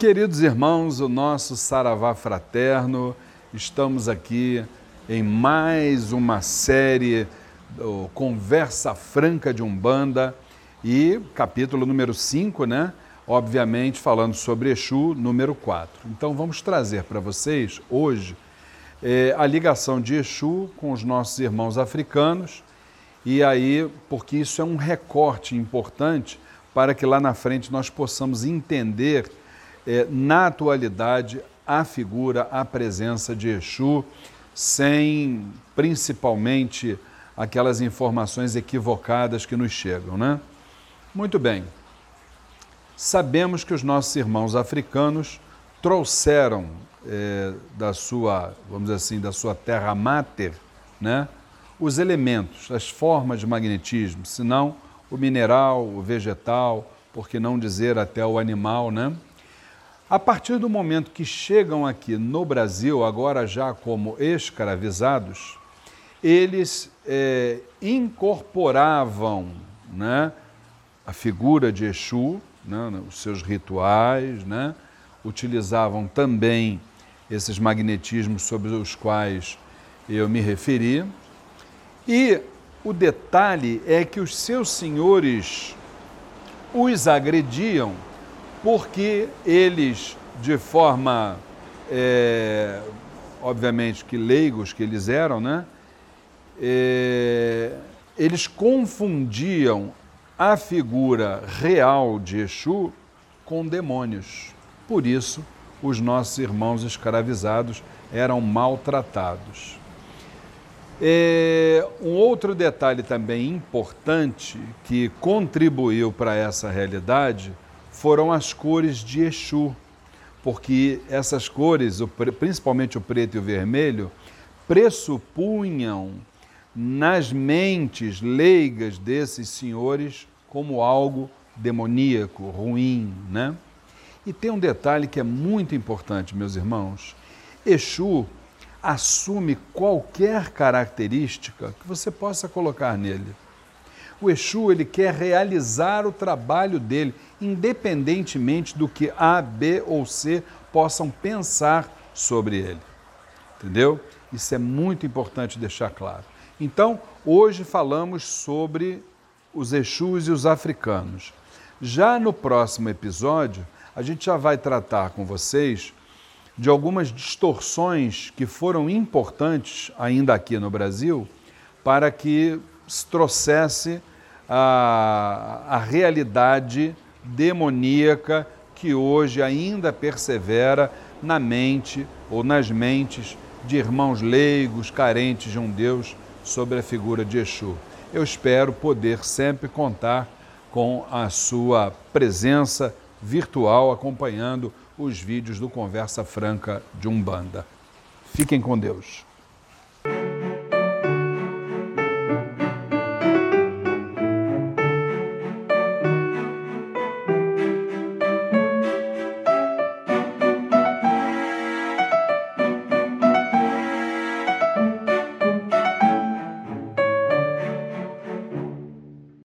Queridos irmãos, o nosso Saravá Fraterno, estamos aqui em mais uma série do Conversa Franca de Umbanda e capítulo número 5, né? Obviamente falando sobre Exu, número 4. Então vamos trazer para vocês hoje é, a ligação de Exu com os nossos irmãos africanos e aí, porque isso é um recorte importante para que lá na frente nós possamos entender é, na atualidade, a figura, a presença de Exu, sem principalmente aquelas informações equivocadas que nos chegam, né? Muito bem. Sabemos que os nossos irmãos africanos trouxeram é, da sua, vamos dizer assim, da sua terra máter, né? Os elementos, as formas de magnetismo, se não o mineral, o vegetal, por que não dizer até o animal, né? A partir do momento que chegam aqui no Brasil, agora já como escravizados, eles é, incorporavam né, a figura de Exu, né, os seus rituais, né, utilizavam também esses magnetismos sobre os quais eu me referi. E o detalhe é que os seus senhores os agrediam porque eles, de forma, é, obviamente que leigos que eles eram, né? É, eles confundiam a figura real de Exu com demônios. Por isso, os nossos irmãos escravizados eram maltratados. É, um outro detalhe também importante que contribuiu para essa realidade foram as cores de Exu, porque essas cores, principalmente o preto e o vermelho, pressupunham nas mentes leigas desses senhores como algo demoníaco, ruim, né? E tem um detalhe que é muito importante, meus irmãos. Exu assume qualquer característica que você possa colocar nele. O Exu ele quer realizar o trabalho dele, independentemente do que A, B ou C possam pensar sobre ele. Entendeu? Isso é muito importante deixar claro. Então, hoje falamos sobre os Exus e os africanos. Já no próximo episódio, a gente já vai tratar com vocês de algumas distorções que foram importantes ainda aqui no Brasil para que se trouxesse a, a realidade demoníaca que hoje ainda persevera na mente ou nas mentes de irmãos leigos, carentes de um Deus, sobre a figura de Exu. Eu espero poder sempre contar com a sua presença virtual acompanhando os vídeos do Conversa Franca de Umbanda. Fiquem com Deus.